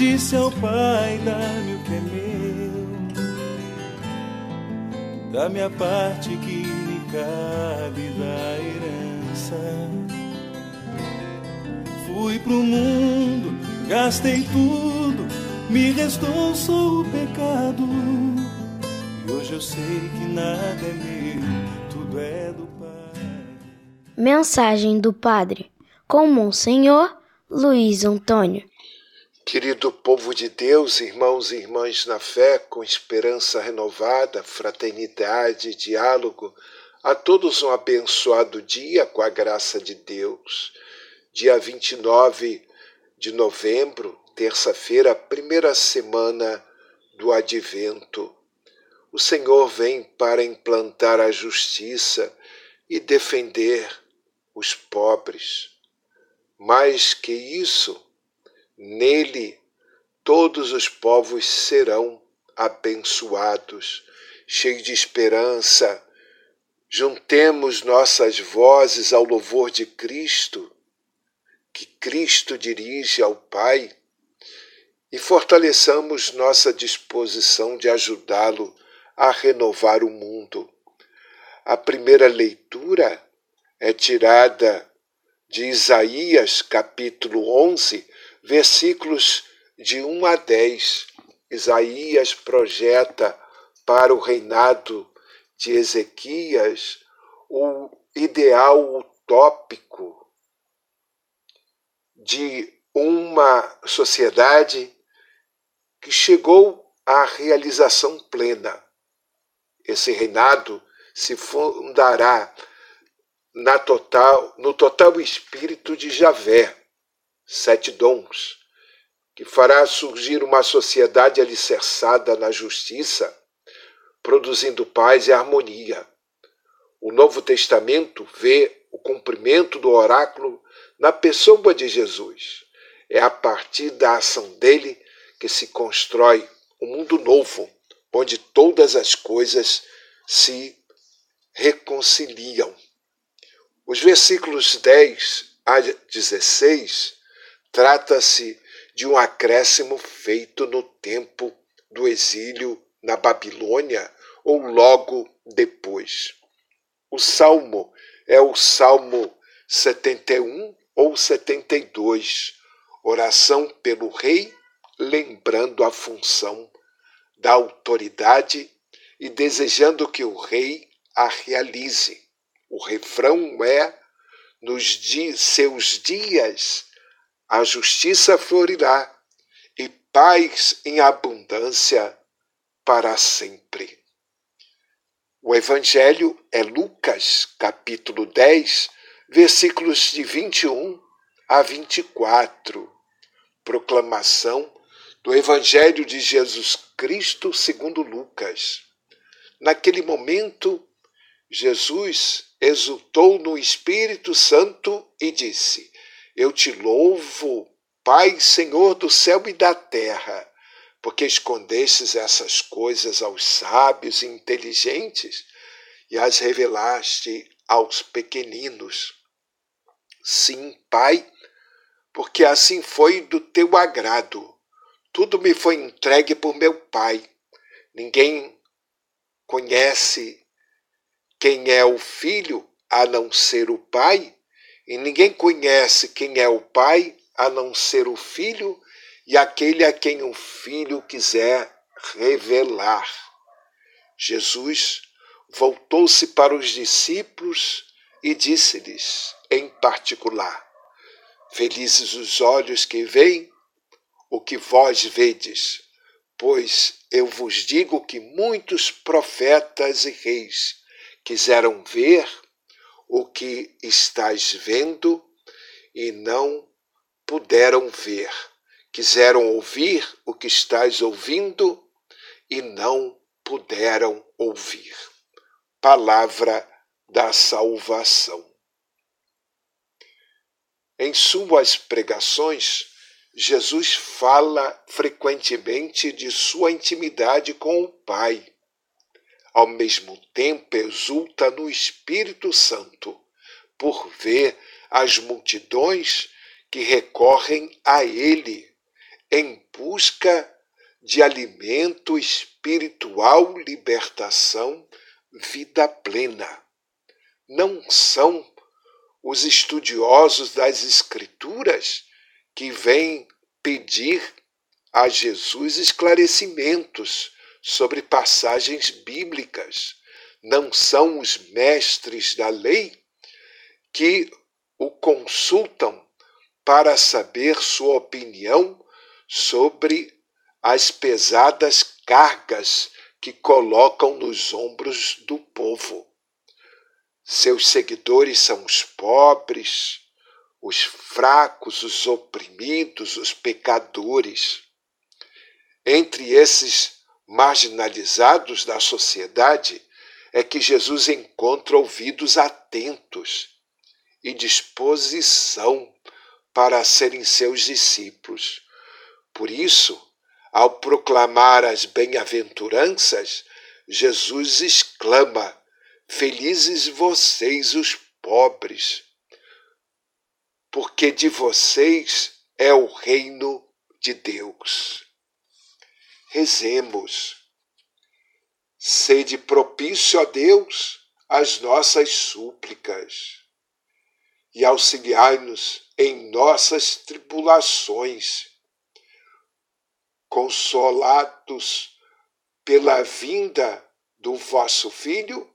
disse ao Pai: dá-me o que é meu. Da minha parte que me cabe da herança. Fui pro mundo, gastei tudo, me restou só o pecado. E hoje eu sei que nada é meu, tudo é do Pai. Mensagem do Padre com Monsenhor Luiz Antônio. Querido povo de Deus, irmãos e irmãs na fé, com esperança renovada, fraternidade, diálogo, a todos um abençoado dia com a graça de Deus. Dia 29 de novembro, terça-feira, primeira semana do Advento. O Senhor vem para implantar a justiça e defender os pobres. Mais que isso, nele todos os povos serão abençoados, cheios de esperança. Juntemos nossas vozes ao louvor de Cristo, que Cristo dirige ao Pai, e fortaleçamos nossa disposição de ajudá-lo a renovar o mundo. A primeira leitura é tirada de Isaías, capítulo 11, versículos de 1 a 10. Isaías projeta para o reinado de Ezequias o ideal utópico de uma sociedade que chegou à realização plena. Esse reinado se fundará na total, no total espírito de Javé, sete dons, que fará surgir uma sociedade alicerçada na justiça, produzindo paz e harmonia. O Novo Testamento vê o cumprimento do oráculo na pessoa de Jesus. É a partir da ação dele que se constrói um mundo novo, onde todas as coisas se reconciliam. Os versículos 10 a 16 trata-se de um acréscimo feito no tempo do exílio na Babilônia ou logo depois. O salmo é o Salmo 71 ou 72, oração pelo rei, lembrando a função da autoridade e desejando que o rei a realize. O refrão é: nos di seus dias a justiça florirá e paz em abundância para sempre. O Evangelho é Lucas, capítulo 10, versículos de 21 a 24. Proclamação do Evangelho de Jesus Cristo segundo Lucas. Naquele momento, Jesus exultou no Espírito Santo e disse: Eu te louvo, Pai, Senhor do céu e da terra porque escondestes essas coisas aos sábios e inteligentes e as revelaste aos pequeninos. Sim, Pai, porque assim foi do teu agrado. Tudo me foi entregue por meu Pai. Ninguém conhece quem é o Filho a não ser o Pai, e ninguém conhece quem é o Pai a não ser o Filho e aquele a quem o Filho quiser revelar. Jesus voltou-se para os discípulos e disse-lhes, em particular: Felizes os olhos que veem o que vós vedes, pois eu vos digo que muitos profetas e reis quiseram ver o que estás vendo e não puderam ver quiseram ouvir o que estás ouvindo e não puderam ouvir. Palavra da salvação. Em suas pregações, Jesus fala frequentemente de sua intimidade com o Pai. Ao mesmo tempo, exulta no Espírito Santo por ver as multidões que recorrem a Ele em busca de alimento espiritual, libertação, vida plena. Não são os estudiosos das Escrituras que vêm pedir a Jesus esclarecimentos sobre passagens bíblicas. Não são os mestres da lei que o consultam para saber sua opinião sobre as pesadas cargas que colocam nos ombros do povo. Seus seguidores são os pobres, os fracos, os oprimidos, os pecadores. Entre esses marginalizados da sociedade é que Jesus encontra ouvidos atentos e disposição para serem seus discípulos. Por isso, ao proclamar as bem-aventuranças, Jesus exclama: Felizes vocês, os pobres, porque de vocês é o reino de Deus. Rezemos. Sede propício a Deus as nossas súplicas e auxiliai-nos em nossas tribulações. Consolados pela vinda do vosso Filho,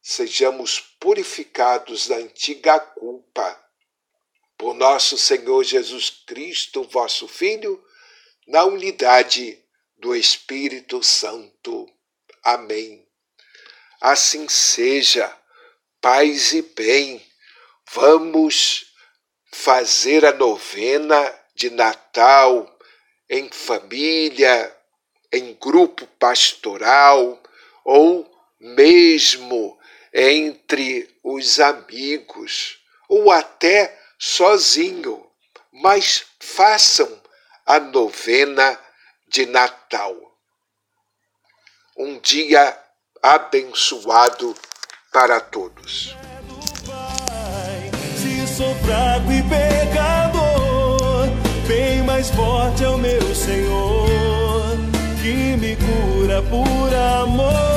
sejamos purificados da antiga culpa. Por nosso Senhor Jesus Cristo, vosso Filho, na unidade do Espírito Santo. Amém. Assim seja, paz e bem Vamos fazer a novena de Natal em família, em grupo pastoral ou mesmo entre os amigos ou até sozinho, mas façam a novena de Natal. Um dia abençoado para todos sou fraco e pecador, bem mais forte é o meu Senhor, que me cura por amor.